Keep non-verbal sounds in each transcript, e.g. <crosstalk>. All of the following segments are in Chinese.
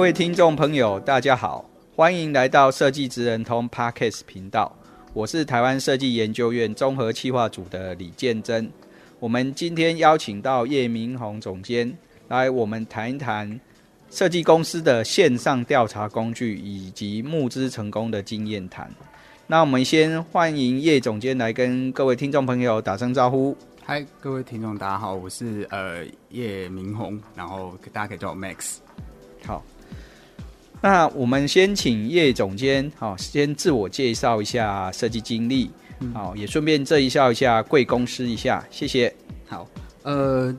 各位听众朋友，大家好，欢迎来到设计职人通 Podcast 频道。我是台湾设计研究院综合企划组的李建真。我们今天邀请到叶明宏总监来，我们谈一谈设计公司的线上调查工具以及募资成功的经验谈。那我们先欢迎叶总监来跟各位听众朋友打声招呼。嗨，各位听众，大家好，我是呃叶明宏，然后大家可以叫我 Max。好。那我们先请叶总监，好，先自我介绍一下设计经历，好，也顺便介绍一下贵公司一下，谢谢。好，呃，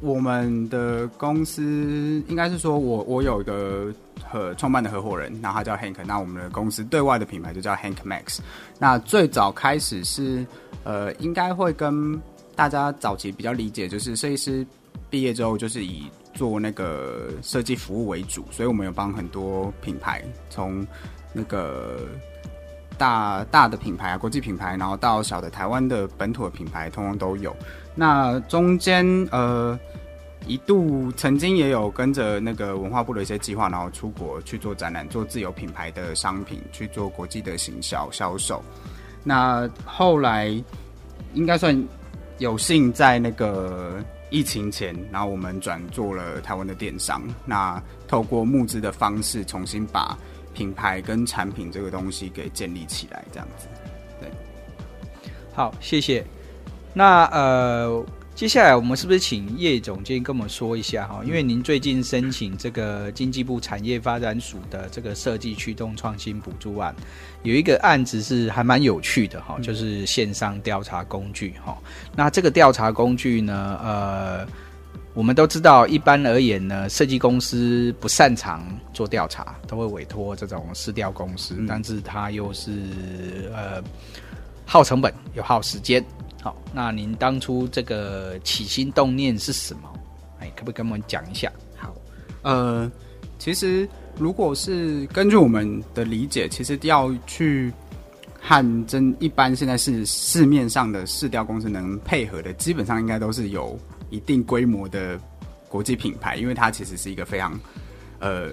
我们的公司应该是说我我有一个和创办的合伙人，然后他叫 Hank，那我们的公司对外的品牌就叫 Hank Max。那最早开始是，呃，应该会跟大家早期比较理解，就是设计师毕业之后就是以做那个设计服务为主，所以我们有帮很多品牌，从那个大大的品牌啊、国际品牌，然后到小的台湾的本土的品牌，通通都有。那中间呃一度曾经也有跟着那个文化部的一些计划，然后出国去做展览，做自有品牌的商品，去做国际的行销销售。那后来应该算有幸在那个。疫情前，然后我们转做了台湾的电商。那透过募资的方式，重新把品牌跟产品这个东西给建立起来，这样子。对，好，谢谢。那呃。接下来我们是不是请叶总监跟我们说一下哈？因为您最近申请这个经济部产业发展署的这个设计驱动创新补助案，有一个案子是还蛮有趣的哈，就是线上调查工具哈。那这个调查工具呢，呃，我们都知道，一般而言呢，设计公司不擅长做调查，都会委托这种市调公司，但是它又是呃耗成本又耗时间。好，那您当初这个起心动念是什么？哎，可不可以跟我们讲一下？好，呃，其实如果是根据我们的理解，其实要去和真一般现在是市面上的市调公司能配合的，基本上应该都是有一定规模的国际品牌，因为它其实是一个非常呃。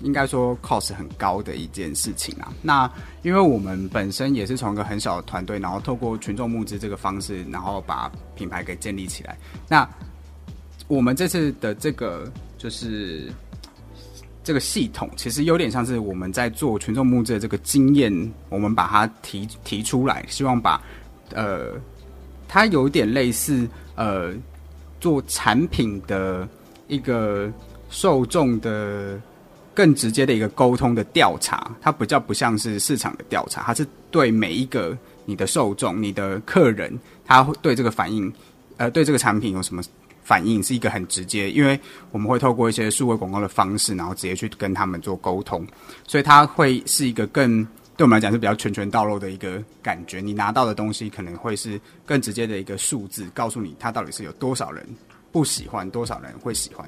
应该说 cost 很高的一件事情啊。那因为我们本身也是从一个很小的团队，然后透过群众募资这个方式，然后把品牌给建立起来。那我们这次的这个就是这个系统，其实有点像是我们在做群众募资的这个经验，我们把它提提出来，希望把呃，它有点类似呃，做产品的一个受众的。更直接的一个沟通的调查，它比较不像是市场的调查，它是对每一个你的受众、你的客人，他对这个反应，呃，对这个产品有什么反应，是一个很直接，因为我们会透过一些数位广告的方式，然后直接去跟他们做沟通，所以它会是一个更对我们来讲是比较拳拳到肉的一个感觉。你拿到的东西可能会是更直接的一个数字，告诉你它到底是有多少人不喜欢，多少人会喜欢，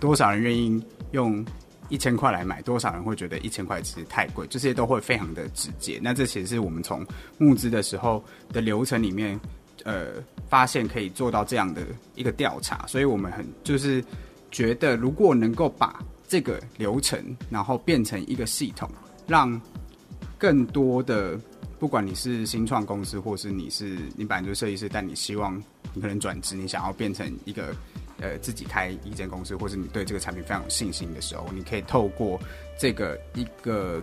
多少人愿意用。一千块来买，多少人会觉得一千块其实太贵？这些都会非常的直接。那这其实是我们从募资的时候的流程里面，呃，发现可以做到这样的一个调查。所以我们很就是觉得，如果能够把这个流程，然后变成一个系统，让更多的，不管你是新创公司，或是你是你本来就是设计师，但你希望你可能转职，你想要变成一个。呃，自己开一间公司，或是你对这个产品非常有信心的时候，你可以透过这个一个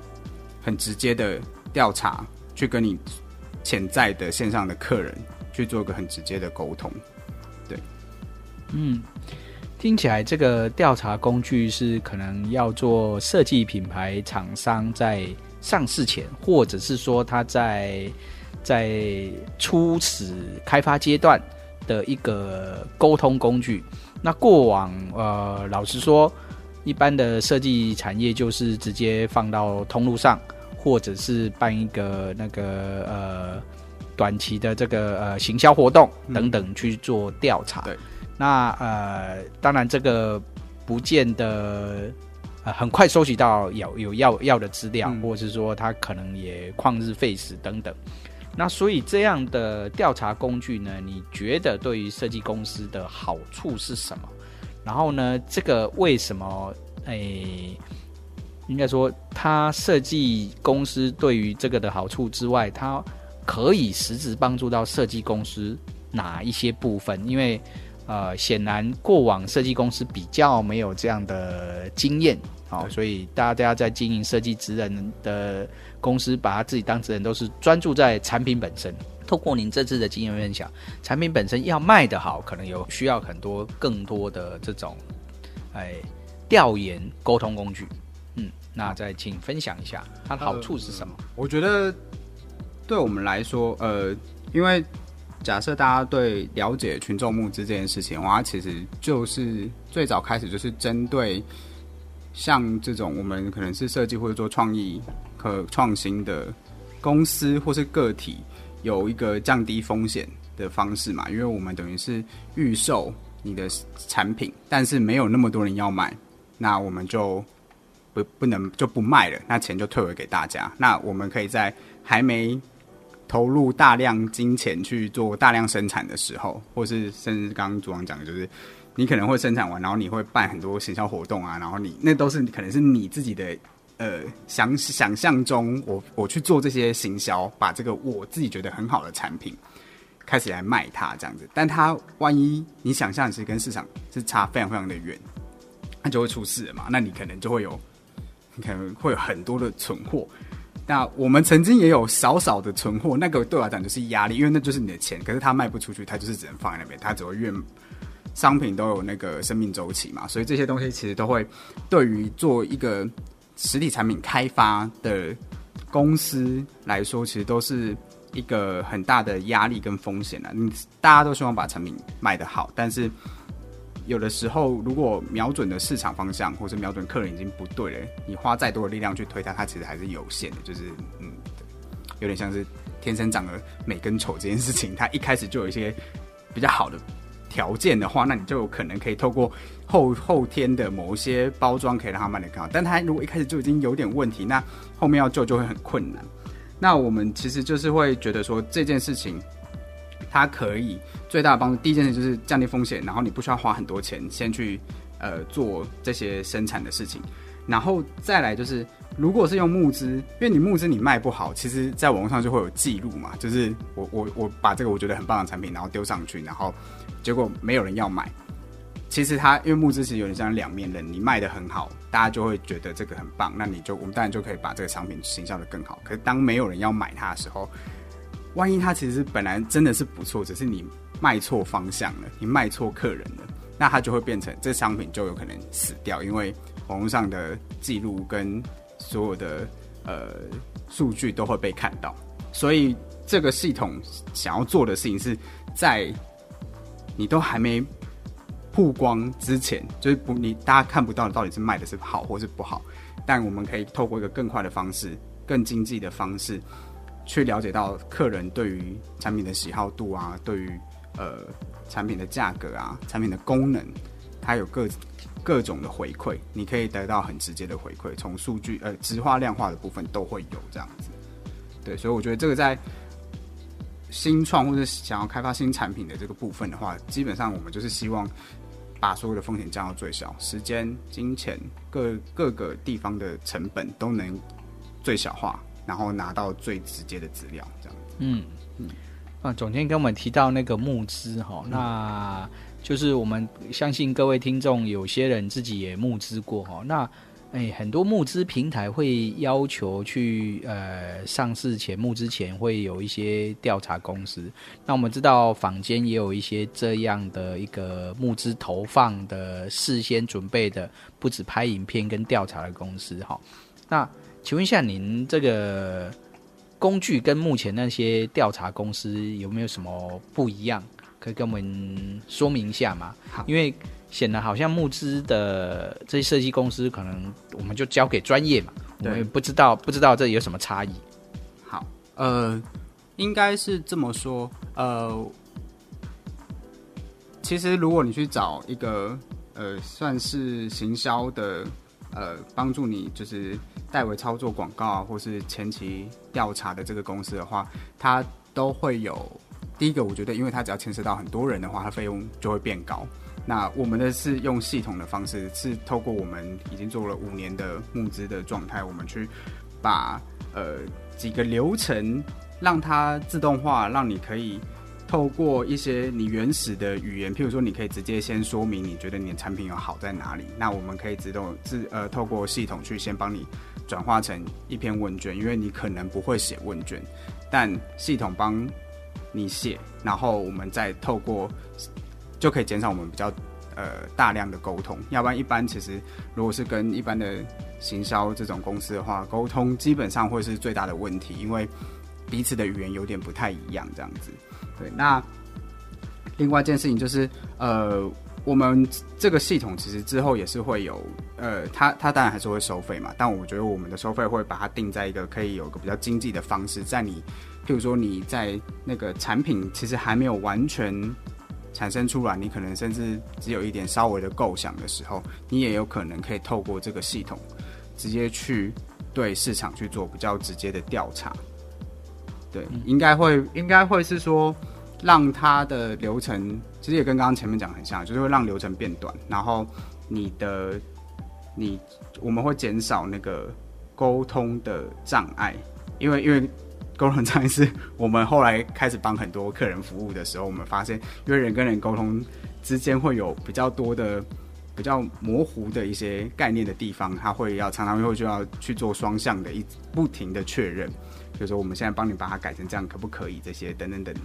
很直接的调查，去跟你潜在的线上的客人去做一个很直接的沟通。对，嗯，听起来这个调查工具是可能要做设计品牌厂商在上市前，或者是说他在在初始开发阶段。的一个沟通工具。那过往呃，老实说，一般的设计产业就是直接放到通路上，或者是办一个那个呃短期的这个呃行销活动等等去做调查。对，那呃，当然这个不见得。很快收集到有有要要的资料，嗯、或者是说他可能也旷日费时等等。那所以这样的调查工具呢，你觉得对于设计公司的好处是什么？然后呢，这个为什么？诶、应该说，它设计公司对于这个的好处之外，它可以实质帮助到设计公司哪一些部分？因为呃，显然过往设计公司比较没有这样的经验。好、所以大家在经营设计职人的公司，把他自己当职人，都是专注在产品本身。透过您这次的经验分享，产品本身要卖得好，可能有需要很多更多的这种，哎，调研沟通工具。嗯，那再请分享一下它的好处是什么？我觉得对我们来说，呃，因为假设大家对了解群众募资这件事情，哇，其实就是最早开始就是针对。像这种我们可能是设计或者做创意、可创新的公司或是个体，有一个降低风险的方式嘛？因为我们等于是预售你的产品，但是没有那么多人要买，那我们就不不能就不卖了，那钱就退回给大家。那我们可以在还没投入大量金钱去做大量生产的时候，或是甚至刚刚主网讲的就是。你可能会生产完，然后你会办很多行销活动啊，然后你那都是可能是你自己的呃想想象中，我我去做这些行销，把这个我自己觉得很好的产品开始来卖它这样子，但它万一你想象是跟市场是差非常非常的远，那就会出事了嘛，那你可能就会有你可能会有很多的存货，那我们曾经也有少少的存货，那个对我来讲就是压力，因为那就是你的钱，可是它卖不出去，它就是只能放在那边，它只会越。商品都有那个生命周期嘛，所以这些东西其实都会对于做一个实体产品开发的公司来说，其实都是一个很大的压力跟风险啊。你大家都希望把产品卖得好，但是有的时候如果瞄准的市场方向或是瞄准客人已经不对了，你花再多的力量去推它，它其实还是有限的。就是嗯，有点像是天生长得美跟丑这件事情，它一开始就有一些比较好的。条件的话，那你就有可能可以透过后后天的某一些包装，可以让它卖得更好。但它如果一开始就已经有点问题，那后面要救就会很困难。那我们其实就是会觉得说，这件事情它可以最大的帮助，第一件事就是降低风险，然后你不需要花很多钱先去呃做这些生产的事情，然后再来就是，如果是用募资，因为你募资你卖不好，其实在网络上就会有记录嘛，就是我我我把这个我觉得很棒的产品，然后丢上去，然后。结果没有人要买，其实它因为募资其实有点像两面人，你卖得很好，大家就会觉得这个很棒，那你就我们当然就可以把这个商品行销得更好。可是当没有人要买它的时候，万一它其实本来真的是不错，只是你卖错方向了，你卖错客人了，那它就会变成这商品就有可能死掉，因为网络上的记录跟所有的呃数据都会被看到。所以这个系统想要做的事情是在。你都还没曝光之前，就是不你大家看不到到底是卖的是好或是不好，但我们可以透过一个更快的方式、更经济的方式，去了解到客人对于产品的喜好度啊，对于呃产品的价格啊、产品的功能，它有各各种的回馈，你可以得到很直接的回馈，从数据呃直化、量化的部分都会有这样子。对，所以我觉得这个在。新创或者想要开发新产品的这个部分的话，基本上我们就是希望把所有的风险降到最小，时间、金钱各各个地方的成本都能最小化，然后拿到最直接的资料，这样子。嗯嗯。啊，总监跟我们提到那个募资哈，那就是我们相信各位听众有些人自己也募资过哈，那。哎，很多募资平台会要求去呃上市前募资前会有一些调查公司。那我们知道坊间也有一些这样的一个募资投放的事先准备的，不止拍影片跟调查的公司哈。那请问一下，您这个工具跟目前那些调查公司有没有什么不一样？可以跟我们说明一下吗？好，因为显得好像募资的这些设计公司，可能我们就交给专业嘛，我们也不知道不知道这有什么差异。好，呃，应该是这么说，呃，其实如果你去找一个呃，算是行销的，呃，帮助你就是代为操作广告啊，或是前期调查的这个公司的话，它都会有。第一个，我觉得，因为它只要牵涉到很多人的话，它费用就会变高。那我们的是用系统的方式，是透过我们已经做了五年的募资的状态，我们去把呃几个流程让它自动化，让你可以透过一些你原始的语言，譬如说，你可以直接先说明你觉得你的产品有好在哪里，那我们可以自动自呃透过系统去先帮你转化成一篇问卷，因为你可能不会写问卷，但系统帮。你写，然后我们再透过，就可以减少我们比较呃大量的沟通。要不然，一般其实如果是跟一般的行销这种公司的话，沟通基本上会是最大的问题，因为彼此的语言有点不太一样，这样子。对，那另外一件事情就是，呃，我们这个系统其实之后也是会有，呃，它它当然还是会收费嘛，但我觉得我们的收费会把它定在一个可以有个比较经济的方式，在你。譬如说你在那个产品其实还没有完全产生出来，你可能甚至只有一点稍微的构想的时候，你也有可能可以透过这个系统直接去对市场去做比较直接的调查。对，应该会应该会是说让它的流程其实也跟刚刚前面讲很像，就是会让流程变短，然后你的你我们会减少那个沟通的障碍，因为因为。沟通障碍是我们后来开始帮很多客人服务的时候，我们发现，因为人跟人沟通之间会有比较多的、比较模糊的一些概念的地方，他会要常常会就要去做双向的一不停的确认，比如说我们现在帮你把它改成这样可不可以？这些等等等。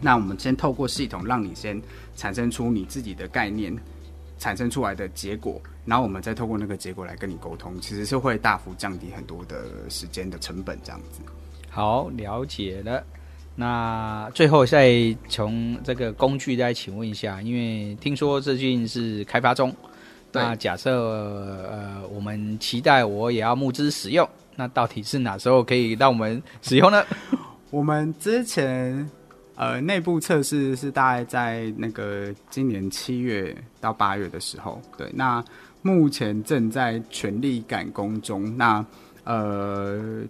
那我们先透过系统让你先产生出你自己的概念，产生出来的结果，然后我们再透过那个结果来跟你沟通，其实是会大幅降低很多的时间的成本，这样子。好，了解了。那最后再从这个工具再请问一下，因为听说最近是开发中。那假设呃，我们期待我也要募资使用，那到底是哪时候可以让我们使用呢？<laughs> 我们之前呃内部测试是大概在那个今年七月到八月的时候，对。那目前正在全力赶工中。那呃。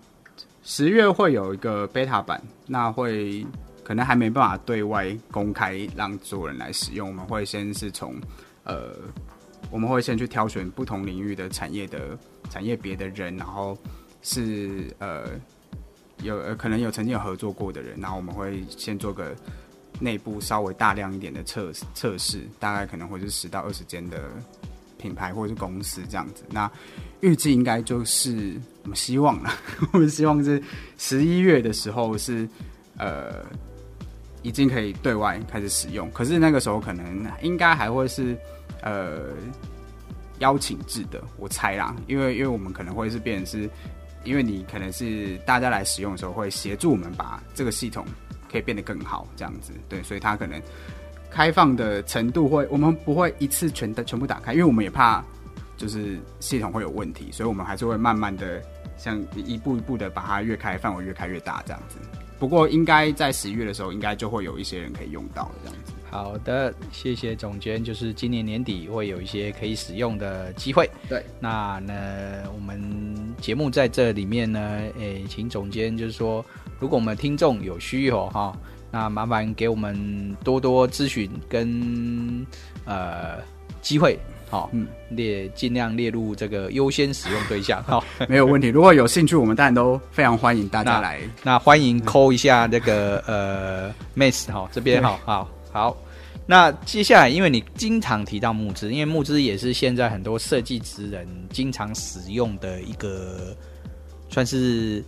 十月会有一个 beta 版，那会可能还没办法对外公开让所有人来使用。我们会先是从呃，我们会先去挑选不同领域的产业的产业别的人，然后是呃有呃可能有曾经有合作过的人，然后我们会先做个内部稍微大量一点的测测试，大概可能会是十到二十间的。品牌或者是公司这样子，那预计应该就是我们希望了，<laughs> 我们希望是十一月的时候是呃已经可以对外开始使用，可是那个时候可能应该还会是呃邀请制的，我猜啦，因为因为我们可能会是变成是，因为你可能是大家来使用的时候会协助我们把这个系统可以变得更好这样子，对，所以它可能。开放的程度会，我们不会一次全的全部打开，因为我们也怕就是系统会有问题，所以我们还是会慢慢的，像一步一步的把它越开范围越开越大这样子。不过应该在十一月的时候，应该就会有一些人可以用到这样子。好的，谢谢总监，就是今年年底会有一些可以使用的机会。对，那呢，我们节目在这里面呢，诶，请总监就是说，如果我们听众有需要哈。那麻烦给我们多多咨询跟呃机会，好，嗯，列尽量列入这个优先使用对象，好，<laughs> 没有问题。如果有兴趣，我们当然都非常欢迎大家来。那，那欢迎扣一下那个呃 Mace 哈这边，好好好。那接下来，因为你经常提到募资，因为募资也是现在很多设计职人经常使用的一个，算是。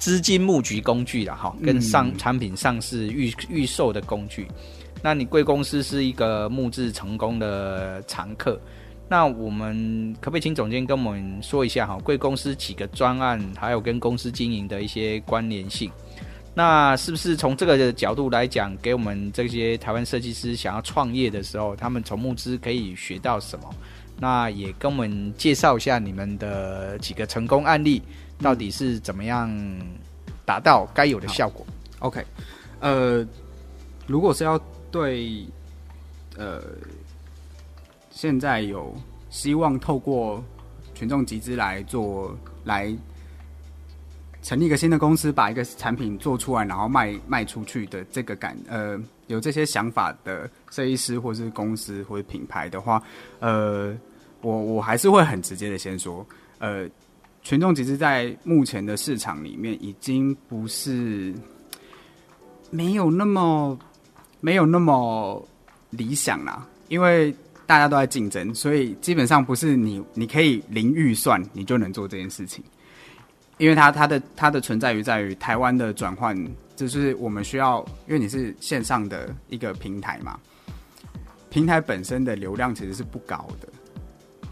资金募集工具了哈，跟上产品上市预预售的工具。那你贵公司是一个募资成功的常客，那我们可不可以请总监跟我们说一下哈？贵公司几个专案，还有跟公司经营的一些关联性。那是不是从这个角度来讲，给我们这些台湾设计师想要创业的时候，他们从募资可以学到什么？那也跟我们介绍一下你们的几个成功案例，到底是怎么样达到该有的效果？OK，呃，如果是要对呃现在有希望透过群众集资来做来。成立一个新的公司，把一个产品做出来，然后卖卖出去的这个感，呃，有这些想法的设计师或是公司或者品牌的话，呃，我我还是会很直接的先说，呃，群众集资在目前的市场里面已经不是没有那么没有那么理想啦，因为大家都在竞争，所以基本上不是你你可以零预算你就能做这件事情。因为它它的它的存在于在于台湾的转换，就是我们需要，因为你是线上的一个平台嘛，平台本身的流量其实是不高的，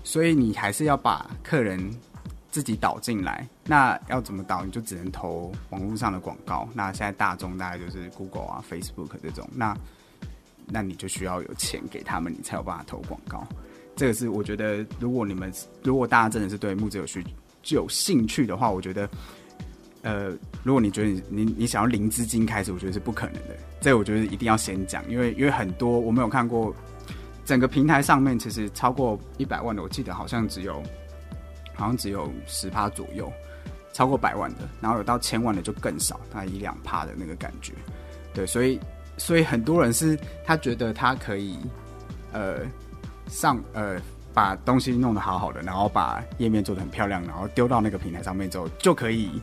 所以你还是要把客人自己导进来。那要怎么导？你就只能投网络上的广告。那现在大众大概就是 Google 啊、Facebook 这种，那那你就需要有钱给他们，你才有办法投广告。这个是我觉得，如果你们如果大家真的是对木子有趣。有兴趣的话，我觉得，呃，如果你觉得你你，你想要零资金开始，我觉得是不可能的。这我觉得一定要先讲，因为因为很多我没有看过，整个平台上面其实超过一百万的，我记得好像只有，好像只有十趴左右，超过百万的，然后有到千万的就更少，大概一两趴的那个感觉。对，所以所以很多人是他觉得他可以，呃，上呃。把东西弄得好好的，然后把页面做得很漂亮，然后丢到那个平台上面之后，就可以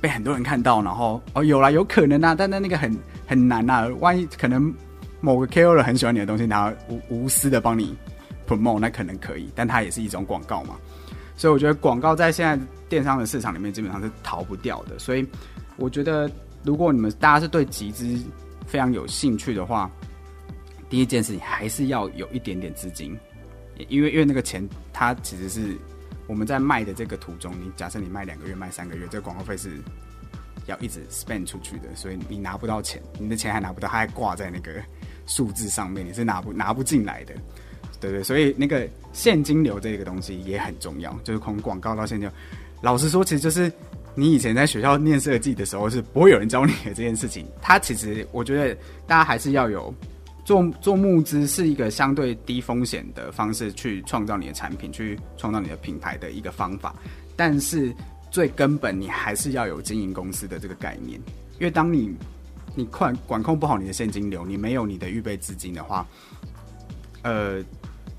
被很多人看到。然后哦，有啦，有可能啊，但那那个很很难啊。万一可能某个 KOL 很喜欢你的东西，然后无无私的帮你 promote，那可能可以，但它也是一种广告嘛。所以我觉得广告在现在电商的市场里面基本上是逃不掉的。所以我觉得，如果你们大家是对集资非常有兴趣的话，第一件事情还是要有一点点资金。因为因为那个钱，它其实是我们在卖的这个途中，你假设你卖两个月、卖三个月，这个广告费是要一直 spend 出去的，所以你拿不到钱，你的钱还拿不到，它还挂在那个数字上面，你是拿不拿不进来的，对对，所以那个现金流这个东西也很重要，就是从广告到现金流。老实说，其实就是你以前在学校念设计的时候，是不会有人教你的这件事情。它其实我觉得大家还是要有。<laughs> 做做募资是一个相对低风险的方式，去创造你的产品，去创造你的品牌的一个方法。但是最根本，你还是要有经营公司的这个概念。因为当你你管管控不好你的现金流，你没有你的预备资金的话，呃，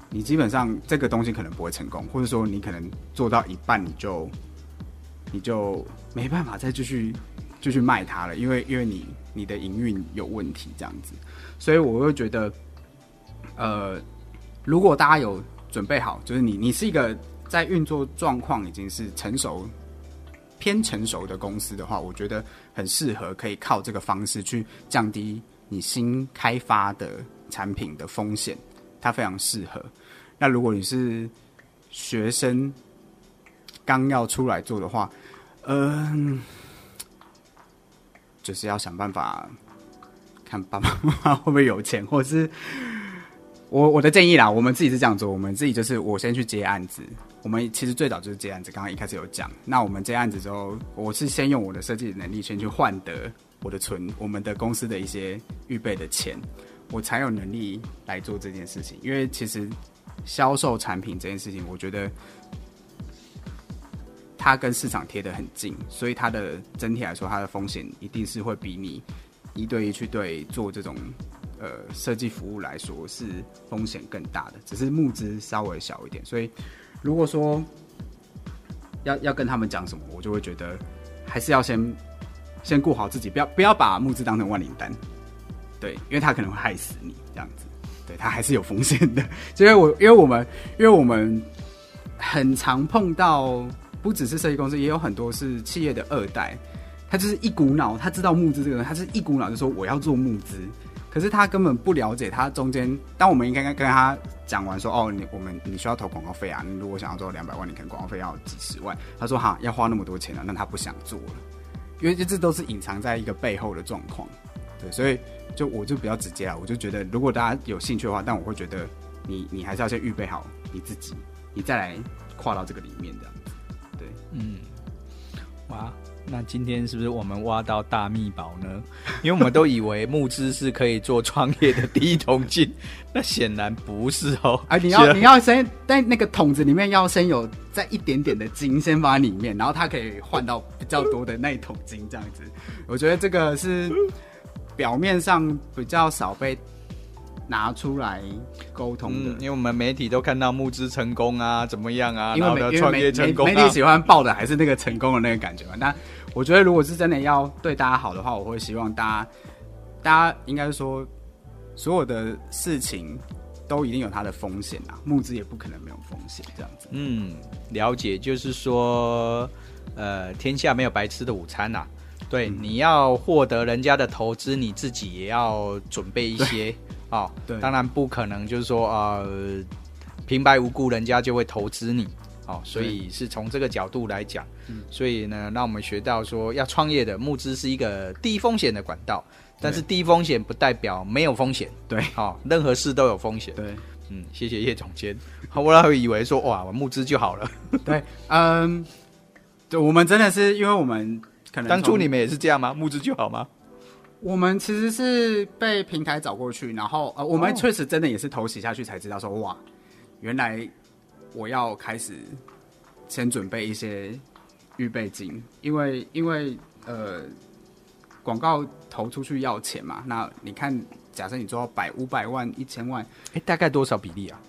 你基本上这个东西可能不会成功，或者说你可能做到一半你就你就没办法再继续继续卖它了，因为因为你你的营运有问题，这样子。所以我会觉得，呃，如果大家有准备好，就是你你是一个在运作状况已经是成熟、偏成熟的公司的话，我觉得很适合可以靠这个方式去降低你新开发的产品的风险，它非常适合。那如果你是学生刚要出来做的话，嗯、就是要想办法。看爸爸妈妈会不会有钱，或是我我的建议啦，我们自己是这样做，我们自己就是我先去接案子。我们其实最早就是接案子，刚刚一开始有讲。那我们接案子之后，我是先用我的设计能力先去换得我的存，我们的公司的一些预备的钱，我才有能力来做这件事情。因为其实销售产品这件事情，我觉得它跟市场贴得很近，所以它的整体来说，它的风险一定是会比你。一对一去对做这种呃设计服务来说是风险更大的，只是募资稍微小一点。所以如果说要要跟他们讲什么，我就会觉得还是要先先顾好自己，不要不要把募资当成万灵丹，对，因为他可能会害死你这样子，对，他还是有风险的。因为我因为我们因为我们很常碰到，不只是设计公司，也有很多是企业的二代。他就是一股脑，他知道募资这个人，他是一股脑就说我要做募资，可是他根本不了解他中间。当我们应该跟他讲完说，哦，你我们你需要投广告费啊，你如果想要做两百万，你可能广告费要几十万。他说哈，要花那么多钱啊，那他不想做了。因为这都是隐藏在一个背后的状况。对，所以就我就比较直接啊，我就觉得如果大家有兴趣的话，但我会觉得你你还是要先预备好你自己，你再来跨到这个里面这样子。对，嗯，哇。那今天是不是我们挖到大秘宝呢？因为我们都以为募资是可以做创业的第一桶金，<laughs> 那显然不是哦。啊，你要你要先在那个桶子里面要先有在一点点的金先放在里面，然后它可以换到比较多的那一桶金这样子。我觉得这个是表面上比较少被。拿出来沟通的、嗯，因为我们媒体都看到募资成功啊，怎么样啊，然后创业成功、啊，媒体喜欢报的还是那个成功的那个感觉嘛。那我觉得，如果是真的要对大家好的话，我会希望大家，大家应该说，所有的事情都一定有它的风险啊，募资也不可能没有风险，这样子。嗯，了解，就是说，呃，天下没有白吃的午餐呐、啊。对，嗯、你要获得人家的投资，你自己也要准备一些。哦，对，当然不可能，就是说，呃，平白无故人家就会投资你，哦，所以是从这个角度来讲，所以呢，让我们学到说，要创业的募资是一个低风险的管道，但是低风险不代表没有风险，对，哦，任何事都有风险，对，嗯，谢谢叶总监，我老以为说，哇，我募资就好了，对，嗯，对，我们真的是，因为我们可能当初你们也是这样吗？募资就好吗？我们其实是被平台找过去，然后呃，我们确实真的也是投洗下去才知道说，哇，原来我要开始先准备一些预备金，因为因为呃，广告投出去要钱嘛。那你看，假设你做到百五百万、一千万，哎，大概多少比例啊？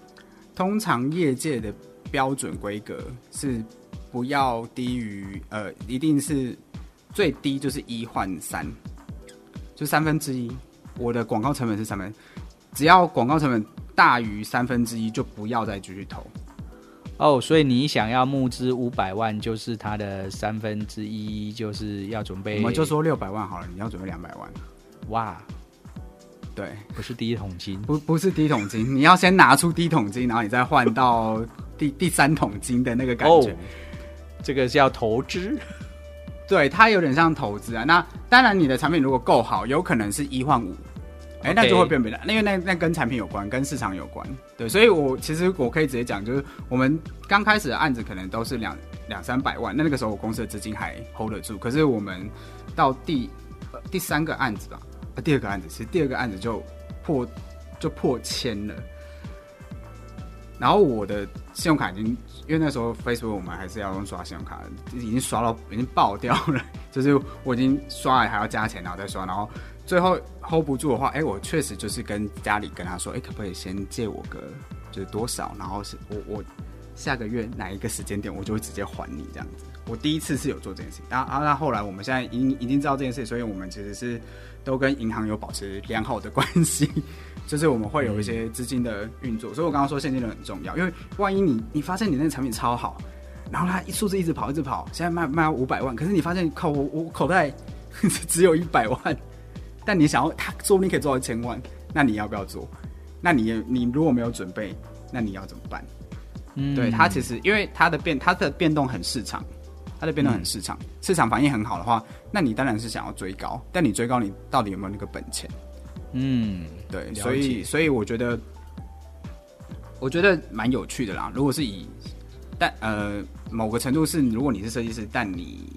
通常业界的标准规格是不要低于呃，一定是最低就是一换三。就三分之一，我的广告成本是三分，只要广告成本大于三分之一，就不要再继续投。哦，所以你想要募资五百万，就是它的三分之一，就是要准备。我们就说六百万好了，你要准备两百万。哇，对，不是第一桶金，不不是第一桶金，你要先拿出第一桶金，然后你再换到第 <laughs> 第三桶金的那个感觉。哦，这个是要投资。对，它有点像投资啊。那当然，你的产品如果够好，有可能是一换五，哎，那就会变别的。因为那那跟产品有关，跟市场有关。对，所以我其实我可以直接讲，就是我们刚开始的案子可能都是两两三百万，那那个时候我公司的资金还 hold 得住。可是我们到第、呃、第三个案子吧，呃，第二个案子，其实第二个案子就破就破千了。然后我的信用卡已经，因为那时候 Facebook 我们还是要用刷信用卡，已经刷到已经爆掉了。<laughs> 就是我已经刷了还要加钱，然后再刷，然后最后 hold 不住的话，哎，我确实就是跟家里跟他说，哎，可不可以先借我个就是多少，然后是我我下个月哪一个时间点我就会直接还你这样子。我第一次是有做这件事情，然后啊那后来我们现在已经已经知道这件事，所以我们其实是都跟银行有保持良好的关系。就是我们会有一些资金的运作，嗯、所以我刚刚说现金流很重要，因为万一你你发现你那个产品超好，然后它数字一直跑一直跑，现在卖卖五百万，可是你发现靠我我口袋 <laughs> 只有一百万，但你想要它说不定可以做到一千万，那你要不要做？那你你如果没有准备，那你要怎么办？嗯，对，它其实因为它的变它的变动很市场，它的变动很市场，嗯、市场反应很好的话，那你当然是想要追高，但你追高你到底有没有那个本钱？嗯，对，所以所以我觉得，我觉得蛮有趣的啦。如果是以，但呃，某个程度是，如果你是设计师，但你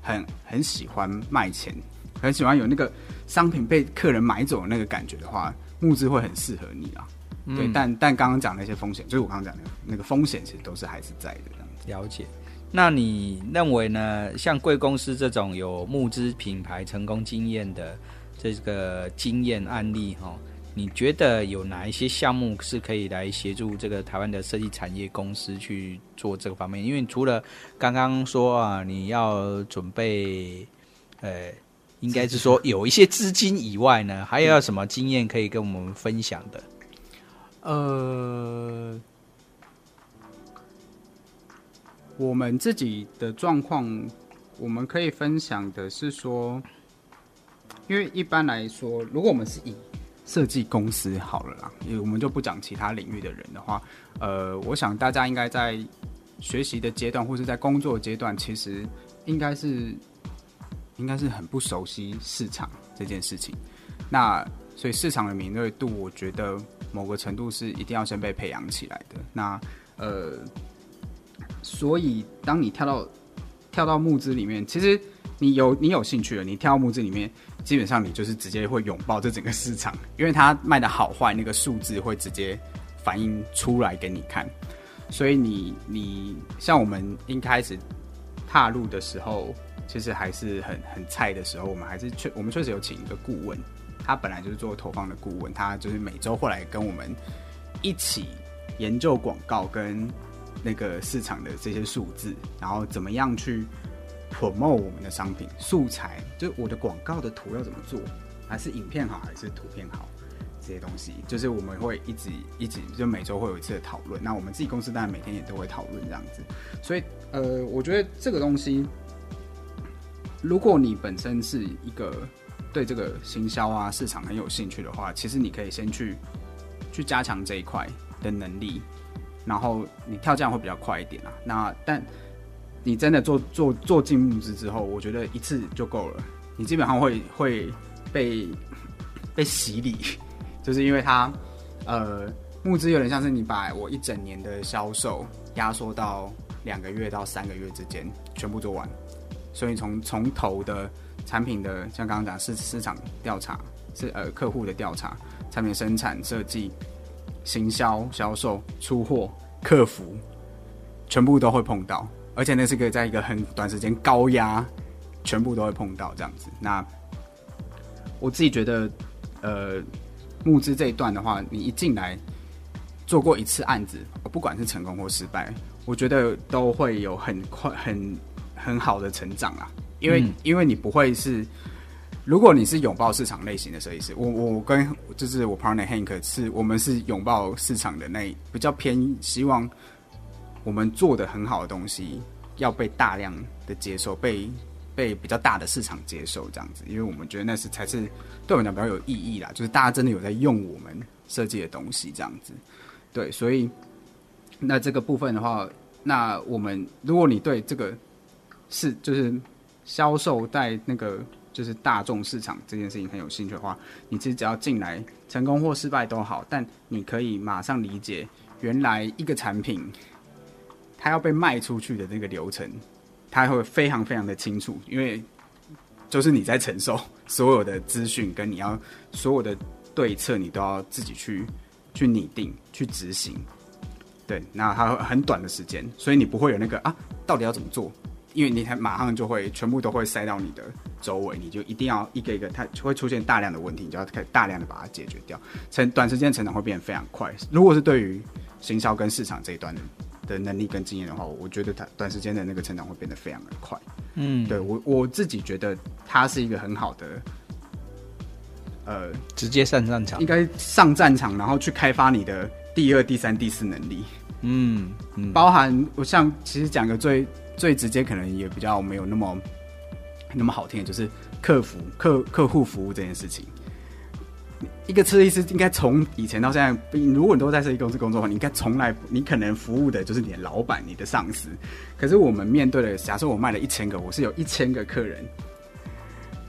很很喜欢卖钱，很喜欢有那个商品被客人买走的那个感觉的话，募资会很适合你啊。嗯、对，但但刚刚讲那些风险，就是我刚刚讲的那个风险，其实都是还是在的这样子。了解。那你认为呢？像贵公司这种有募资品牌成功经验的？这个经验案例哈，你觉得有哪一些项目是可以来协助这个台湾的设计产业公司去做这个方面？因为除了刚刚说啊，你要准备，呃，应该是说有一些资金以外呢，还有什么经验可以跟我们分享的？呃，我们自己的状况，我们可以分享的是说。因为一般来说，如果我们是以设计公司好了啦，因为我们就不讲其他领域的人的话，呃，我想大家应该在学习的阶段，或是在工作阶段，其实应该是应该是很不熟悉市场这件事情。那所以市场的敏锐度，我觉得某个程度是一定要先被培养起来的。那呃，所以当你跳到跳到募资里面，其实你有你有兴趣了，你跳到募资里面，基本上你就是直接会拥抱这整个市场，因为它卖的好坏，那个数字会直接反映出来给你看。所以你你像我们一开始踏入的时候，其实还是很很菜的时候，我们还是确我们确实有请一个顾问。他本来就是做投放的顾问，他就是每周会来跟我们一起研究广告跟那个市场的这些数字，然后怎么样去 promote 我们的商品素材，就是我的广告的图要怎么做，还是影片好还是图片好，这些东西就是我们会一直一直就每周会有一次的讨论。那我们自己公司当然每天也都会讨论这样子，所以呃，我觉得这个东西，如果你本身是一个。对这个行销啊市场很有兴趣的话，其实你可以先去去加强这一块的能力，然后你跳这样会比较快一点啊。那但你真的做做做进募资之后，我觉得一次就够了。你基本上会会被被洗礼，<laughs> 就是因为它呃募资有点像是你把我一整年的销售压缩到两个月到三个月之间全部做完，所以从从头的。产品的像刚刚讲市市场调查是呃客户的调查，产品生产设计、行销、销售、出货、客服，全部都会碰到，而且那是个在一个很短时间高压，全部都会碰到这样子。那我自己觉得，呃，募资这一段的话，你一进来做过一次案子，不管是成功或失败，我觉得都会有很快很很好的成长啊。因为，嗯、因为你不会是，如果你是拥抱市场类型的设计师，我我跟就是我 partner Hank 是，我们是拥抱市场的那比较偏希望我们做的很好的东西要被大量的接受，被被比较大的市场接受这样子，因为我们觉得那是才是对我们讲比较有意义啦，就是大家真的有在用我们设计的东西这样子，对，所以那这个部分的话，那我们如果你对这个是就是。销售在那个就是大众市场这件事情很有兴趣的话，你其实只要进来，成功或失败都好，但你可以马上理解，原来一个产品它要被卖出去的那个流程，它会非常非常的清楚，因为就是你在承受所有的资讯，跟你要所有的对策，你都要自己去去拟定、去执行。对，那它很短的时间，所以你不会有那个啊，到底要怎么做？因为你还马上就会全部都会塞到你的周围，你就一定要一个一个，它会出现大量的问题，你就要开始大量的把它解决掉。成短时间成长会变得非常快。如果是对于行销跟市场这一端的的能力跟经验的话，我觉得他短时间的那个成长会变得非常的快。嗯，对我我自己觉得他是一个很好的，呃，直接上战场，应该上战场，然后去开发你的第二、第三、第四能力。嗯嗯，包含我像其实讲个最。最直接可能也比较没有那么那么好听，就是客服客客户服务这件事情。一个设计师应该从以前到现在，如果你都在设计公司工作的话，你应该从来你可能服务的就是你的老板、你的上司。可是我们面对的，假设我卖了一千个，我是有一千个客人，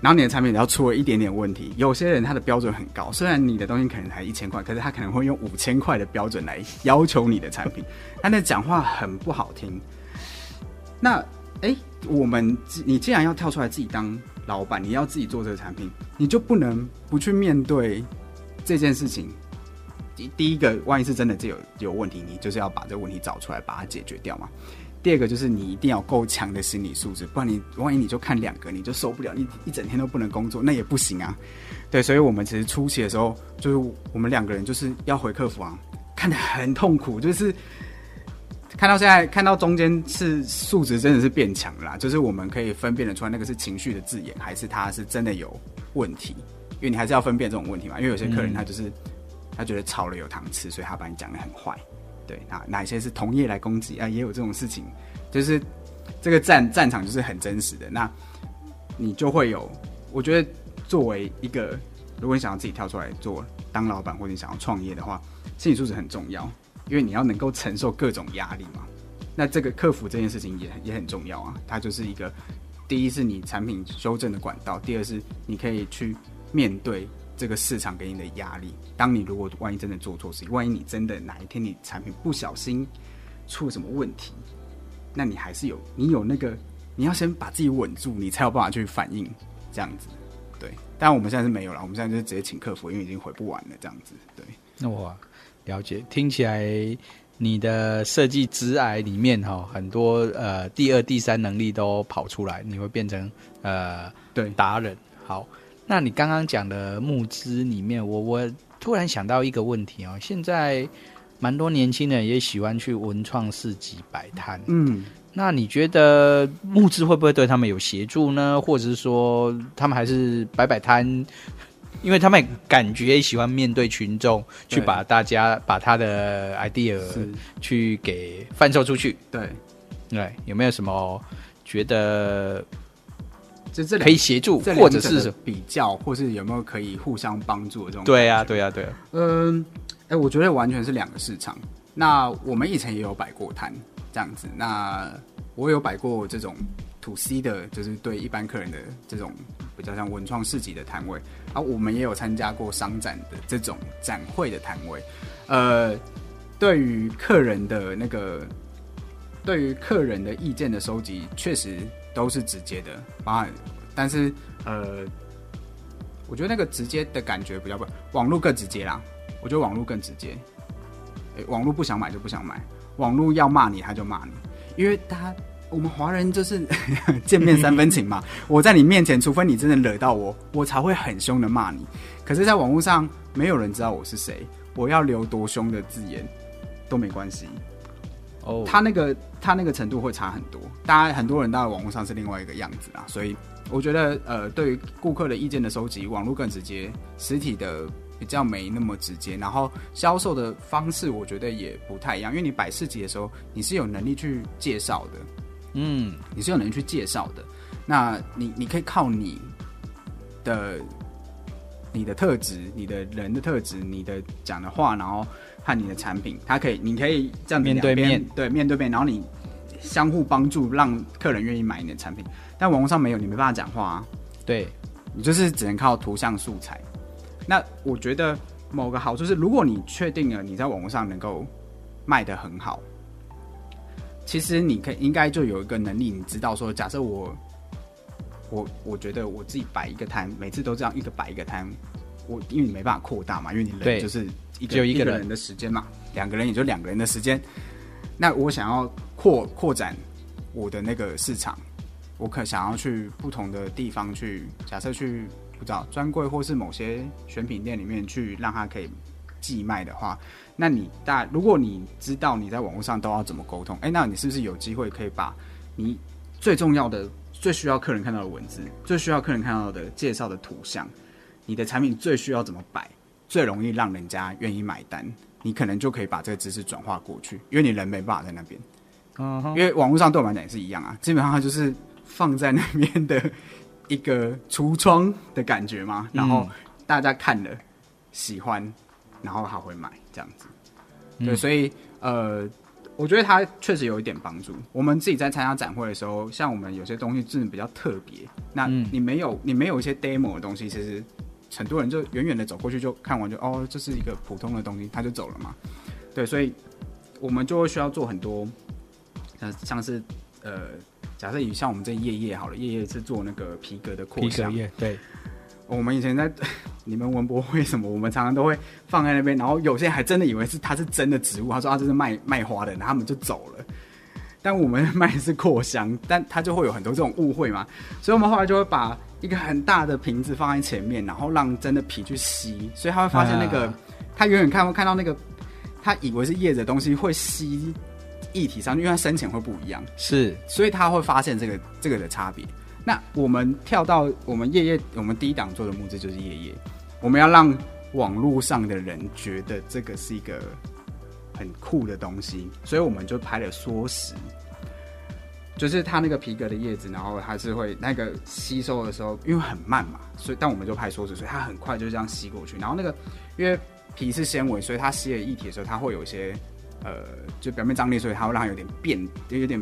然后你的产品只要出了一点点问题，有些人他的标准很高，虽然你的东西可能才一千块，可是他可能会用五千块的标准来要求你的产品，他那讲话很不好听。那，哎、我们你既然要跳出来自己当老板，你要自己做这个产品，你就不能不去面对这件事情。第第一个，万一是真的这有有问题，你就是要把这个问题找出来，把它解决掉嘛。第二个就是你一定要够强的心理素质，不然你万一你就看两个，你就受不了，你一整天都不能工作，那也不行啊。对，所以我们其实初期的时候，就是我们两个人就是要回客服啊，看得很痛苦，就是。看到现在，看到中间是数值真的是变强了啦，就是我们可以分辨得出来那个是情绪的字眼，还是他是真的有问题。因为你还是要分辨这种问题嘛，因为有些客人他就是、嗯、他觉得炒了有糖吃，所以他把你讲的很坏。对，那哪些是同业来攻击啊？也有这种事情，就是这个战战场就是很真实的。那你就会有，我觉得作为一个，如果你想要自己跳出来做当老板，或者你想要创业的话，心理素质很重要。因为你要能够承受各种压力嘛，那这个客服这件事情也也很重要啊。它就是一个第一是你产品修正的管道，第二是你可以去面对这个市场给你的压力。当你如果万一真的做错事，万一你真的哪一天你产品不小心出了什么问题，那你还是有你有那个，你要先把自己稳住，你才有办法去反应这样子。对，但我们现在是没有了，我们现在就是直接请客服，因为已经回不完了这样子。对，那我了解，听起来。你的设计职涯里面哈，很多呃第二、第三能力都跑出来，你会变成呃对达人。好，那你刚刚讲的募资里面，我我突然想到一个问题哦，现在蛮多年轻人也喜欢去文创市集摆摊，嗯，那你觉得募资会不会对他们有协助呢？或者是说他们还是摆摆摊？因为他们感觉喜欢面对群众，去把大家把他的 idea 去给贩售出去。对，对，有没有什么觉得这这可以协助，或者是比较，或是有没有可以互相帮助的这种？对呀，对呀，对。嗯，哎，我觉得完全是两个市场。那我们以前也有摆过摊，这样子。那我有摆过这种 to C 的，就是对一般客人的这种。比较像文创市集的摊位，啊，我们也有参加过商展的这种展会的摊位。呃，对于客人的那个，对于客人的意见的收集，确实都是直接的。啊，但是呃，我觉得那个直接的感觉比较不，网络更直接啦。我觉得网络更直接。欸，网络不想买就不想买，网络要骂你他就骂你，因为他。我们华人就是 <laughs> 见面三分情嘛。我在你面前，除非你真的惹到我，我才会很凶的骂你。可是，在网络上，没有人知道我是谁，我要留多凶的字眼都没关系。哦、oh.，他那个他那个程度会差很多。当然，很多人到网络上是另外一个样子啊。所以，我觉得呃，对于顾客的意见的收集，网络更直接，实体的比较没那么直接。然后，销售的方式我觉得也不太一样，因为你摆市集的时候，你是有能力去介绍的。嗯，你是有人去介绍的，那你你可以靠你的你的特质、你的人的特质、你的讲的话，然后和你的产品，它可以，你可以这样面对面对面对面，然后你相互帮助，让客人愿意买你的产品。但网络上没有，你没办法讲话啊，对，你就是只能靠图像素材。那我觉得某个好处是，如果你确定了你在网络上能够卖的很好。其实你可以应该就有一个能力，你知道说，假设我我我觉得我自己摆一个摊，每次都这样一个摆一个摊，我因为你没办法扩大嘛，因为你人就是一个只有一个人的时间嘛，两个人也就两个人的时间。那我想要扩扩展我的那个市场，我可想要去不同的地方去，假设去不知道专柜或是某些选品店里面去，让他可以寄卖的话。那你大，如果你知道你在网络上都要怎么沟通，哎，那你是不是有机会可以把你最重要的、最需要客人看到的文字、最需要客人看到的介绍的图像，你的产品最需要怎么摆，最容易让人家愿意买单，你可能就可以把这个知识转化过去，因为你人没办法在那边。因为网络上对我们来讲也是一样啊，基本上它就是放在那边的一个橱窗的感觉嘛，然后大家看了喜欢。然后他会买这样子，对，嗯、所以呃，我觉得他确实有一点帮助。我们自己在参加展会的时候，像我们有些东西真的比较特别，那你没有你没有一些 demo 的东西，其实很多人就远远的走过去就看完就哦，这是一个普通的东西，他就走了嘛。对，所以我们就会需要做很多，像像是呃，假设以像我们这夜夜好了，夜夜是做那个皮革的扩香，对。我们以前在 <laughs> 你们文博会什么，我们常常都会放在那边，然后有些人还真的以为是它是真的植物，他说啊，这是卖卖花的，然后他们就走了。但我们卖的是扩香，但它就会有很多这种误会嘛，所以我们后来就会把一个很大的瓶子放在前面，然后让真的皮去吸，所以他会发现那个、啊、他远远看会看到那个他以为是叶子的东西会吸液体上去，因为它深浅会不一样，是，所以他会发现这个这个的差别。那我们跳到我们夜夜，我们第一档做的募资就是夜夜，我们要让网络上的人觉得这个是一个很酷的东西，所以我们就拍了缩时，就是它那个皮革的叶子，然后它是会那个吸收的时候，因为很慢嘛，所以但我们就拍缩时，所以它很快就这样吸过去。然后那个因为皮是纤维，所以它吸了液体的时候，它会有一些呃，就表面张力，所以它会让它有点变，有点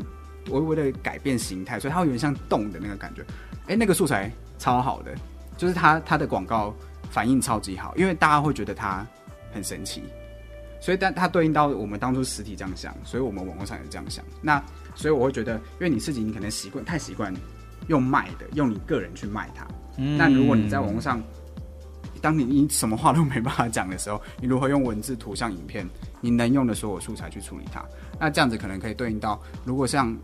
微微的改变形态，所以它会有点像动的那个感觉。哎，那个素材超好的，就是它它的广告反应超级好，因为大家会觉得它很神奇。所以，但它对应到我们当初实体这样想，所以我们网络上也这样想。那所以我会觉得，因为你自己你可能习惯太习惯用卖的，用你个人去卖它。嗯。那如果你在网络上，当你你什么话都没办法讲的时候，你如何用文字、图像、影片，你能用的所有素材去处理它？那这样子可能可以对应到，如果像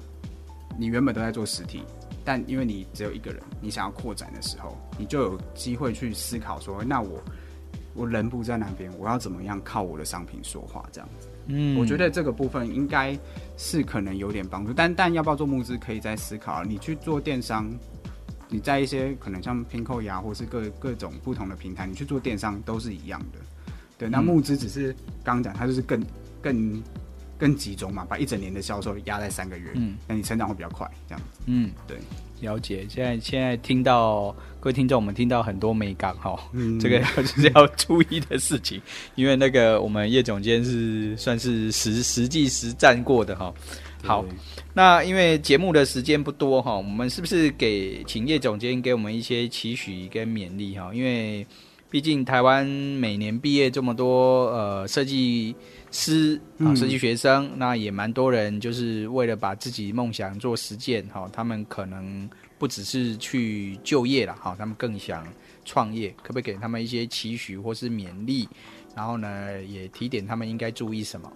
你原本都在做实体，但因为你只有一个人，你想要扩展的时候，你就有机会去思考说，那我。我人不在那边，我要怎么样靠我的商品说话？这样子，嗯，我觉得这个部分应该是可能有点帮助，但但要不要做募资，可以再思考。你去做电商，你在一些可能像拼扣牙或是各各种不同的平台，你去做电商都是一样的。对，那募资只是刚刚讲，它就是更更更集中嘛，把一整年的销售压在三个月，嗯，那你成长会比较快，这样子，嗯，对。了解，现在现在听到各位听众，我们听到很多美感哈，嗯、这个 <laughs> 就是要注意的事情，因为那个我们叶总监是算是实实际实战过的哈。好，那因为节目的时间不多哈，我们是不是给请叶总监给我们一些期许跟勉励哈？因为毕竟台湾每年毕业这么多呃设计。师啊，设计学生，嗯、那也蛮多人，就是为了把自己梦想做实践哈。他们可能不只是去就业了哈，他们更想创业。可不可以给他们一些期许或是勉励？然后呢，也提点他们应该注意什么？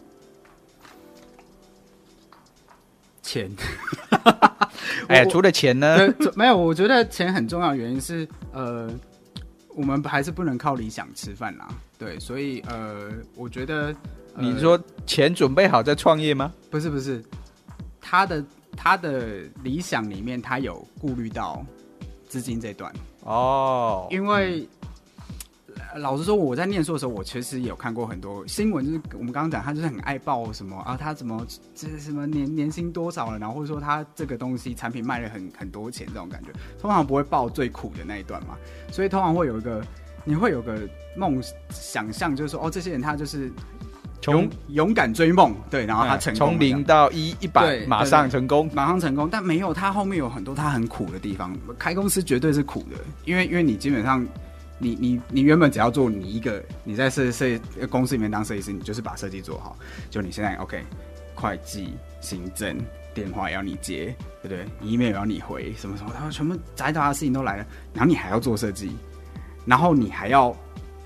钱。<laughs> 哎，除了钱呢？没有，我觉得钱很重要的原因是呃，我们还是不能靠理想吃饭啦。对，所以呃，我觉得。你说钱准备好再创业吗？不是不是，他的他的理想里面，他有顾虑到资金这段哦。因为老实说，我在念书的时候，我其实也有看过很多新闻，就是我们刚刚讲，他就是很爱报什么啊，他怎么这是什么年年薪多少了，然后或者说他这个东西产品卖了很很多钱这种感觉，通常不会报最苦的那一段嘛。所以通常会有一个你会有个梦想象，就是说哦，这些人他就是。勇勇敢追梦，对，然后他成功从零到一一百，马上成功，马上成功。但没有，他后面有很多他很苦的地方。开公司绝对是苦的，因为因为你基本上，你你你原本只要做你一个，你在设设公司里面当设计师，你就是把设计做好。就你现在 OK，会计、行政、电话要你接，对不对？email 要你回，什么什么，他全部杂杂的事情都来了，然后你还要做设计，然后你还要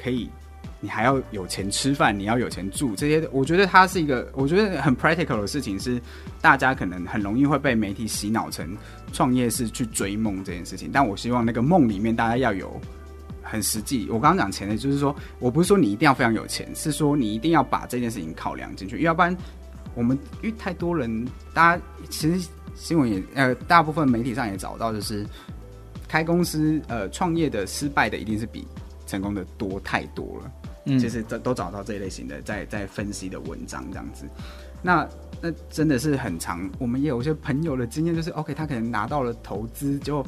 可以。你还要有钱吃饭，你要有钱住，这些我觉得它是一个，我觉得很 practical 的事情，是大家可能很容易会被媒体洗脑成创业是去追梦这件事情。但我希望那个梦里面大家要有很实际。我刚刚讲钱的，就是说我不是说你一定要非常有钱，是说你一定要把这件事情考量进去，要不然我们因为太多人，大家其实新闻也呃，大部分媒体上也找到，就是开公司呃创业的失败的一定是比成功的多太多了。嗯，其实都都找到这一类型的在在分析的文章这样子，那那真的是很长。我们也有一些朋友的经验，就是 OK，他可能拿到了投资，就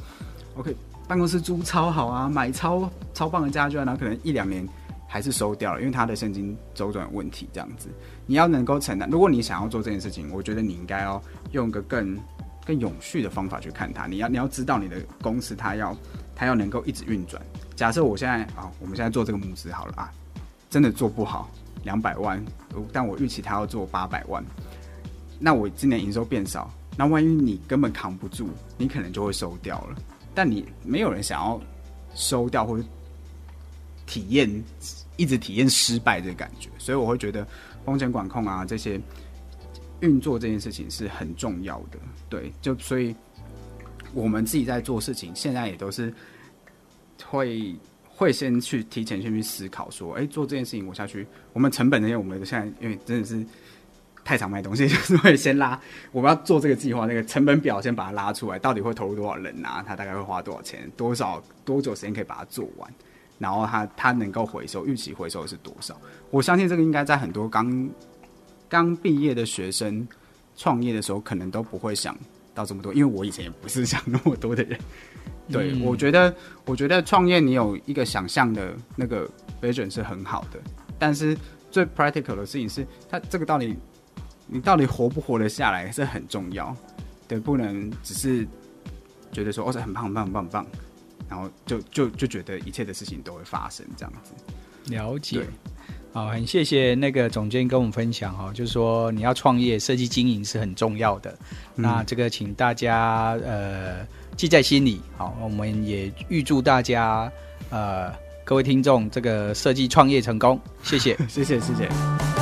OK 办公室租超好啊，买超超棒的家具啊，然后可能一两年还是收掉了，因为他的现金周转问题这样子。你要能够承担，如果你想要做这件事情，我觉得你应该要用一个更更永续的方法去看它。你要你要知道你的公司它要它要能够一直运转。假设我现在啊，我们现在做这个募资好了啊。真的做不好，两百万，但我预期他要做八百万，那我今年营收变少，那万一你根本扛不住，你可能就会收掉了。但你没有人想要收掉或者体验一直体验失败这个感觉，所以我会觉得风险管控啊这些运作这件事情是很重要的。对，就所以我们自己在做事情，现在也都是会。会先去提前先去思考说，哎，做这件事情我下去，我们成本那些，我们现在因为真的是太常卖东西，<laughs> 就是会先拉，我们要做这个计划，那个成本表先把它拉出来，到底会投入多少人啊？他大概会花多少钱？多少多久时间可以把它做完？然后他他能够回收，预期回收是多少？我相信这个应该在很多刚刚毕业的学生创业的时候，可能都不会想到这么多，因为我以前也不是想那么多的人。对，嗯、我觉得，我觉得创业你有一个想象的那个 vision 是很好的，但是最 practical 的事情是，它这个到底你到底活不活得下来这很重要。对，不能只是觉得说哦，这很棒很棒很棒很棒，然后就就就觉得一切的事情都会发生这样子。了解。好，很谢谢那个总监跟我们分享哈，就是说你要创业，设计经营是很重要的。嗯、那这个请大家呃记在心里。好，我们也预祝大家呃各位听众这个设计创业成功。谢谢，<laughs> 谢谢，谢谢。